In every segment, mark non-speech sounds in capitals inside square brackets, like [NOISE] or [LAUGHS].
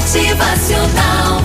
Motivacional.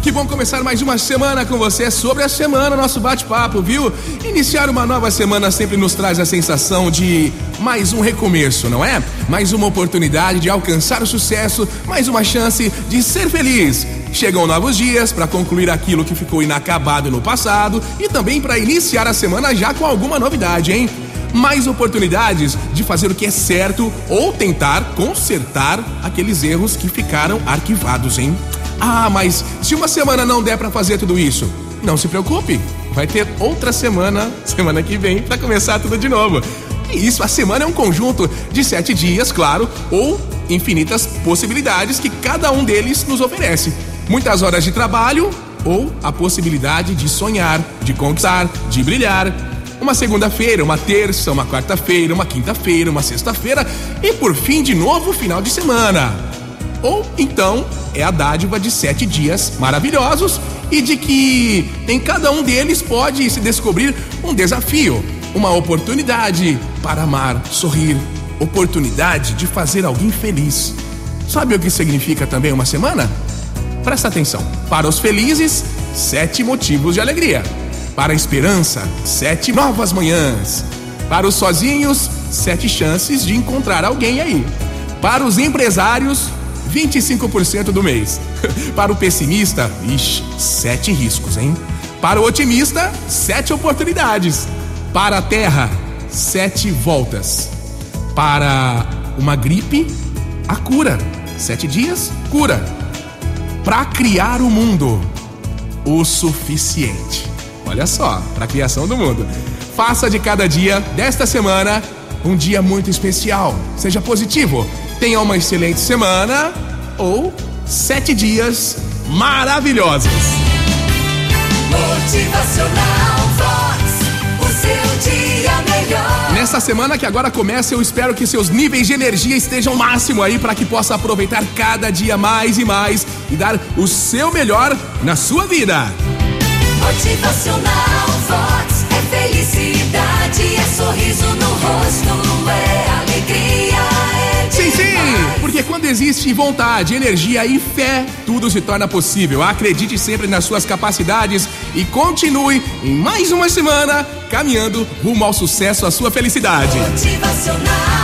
Que bom começar mais uma semana com você sobre a semana, nosso bate-papo, viu? Iniciar uma nova semana sempre nos traz a sensação de mais um recomeço, não é? Mais uma oportunidade de alcançar o sucesso, mais uma chance de ser feliz. Chegam novos dias para concluir aquilo que ficou inacabado no passado e também para iniciar a semana já com alguma novidade, hein? Mais oportunidades de fazer o que é certo ou tentar consertar aqueles erros que ficaram arquivados, hein? Ah, mas se uma semana não der para fazer tudo isso, não se preocupe, vai ter outra semana, [LAUGHS] semana que vem, para começar tudo de novo. E isso, a semana é um conjunto de sete dias, claro, ou infinitas possibilidades que cada um deles nos oferece. Muitas horas de trabalho ou a possibilidade de sonhar, de conquistar, de brilhar uma segunda-feira, uma terça, uma quarta-feira, uma quinta-feira, uma sexta-feira e por fim de novo final de semana. Ou então é a dádiva de sete dias maravilhosos e de que em cada um deles pode se descobrir um desafio, uma oportunidade para amar, sorrir, oportunidade de fazer alguém feliz. Sabe o que significa também uma semana? Presta atenção. Para os felizes, sete motivos de alegria. Para a esperança, sete novas manhãs. Para os sozinhos, sete chances de encontrar alguém aí. Para os empresários, 25% do mês. [LAUGHS] Para o pessimista, ixi, sete riscos, hein? Para o otimista, sete oportunidades. Para a terra, sete voltas. Para uma gripe, a cura. Sete dias, cura. Para criar o mundo, o suficiente. Olha só, para a criação do mundo. Faça de cada dia desta semana um dia muito especial. Seja positivo. Tenha uma excelente semana ou sete dias maravilhosos. Motivacional Vox. O seu dia melhor. Nessa semana que agora começa, eu espero que seus níveis de energia estejam máximo aí para que possa aproveitar cada dia mais e mais e dar o seu melhor na sua vida. Motivacional Vox é felicidade, é sorriso no rosto, é alegria, é Sim, sim, porque quando existe vontade, energia e fé, tudo se torna possível. Acredite sempre nas suas capacidades e continue em mais uma semana caminhando rumo ao sucesso, à sua felicidade. Motivacional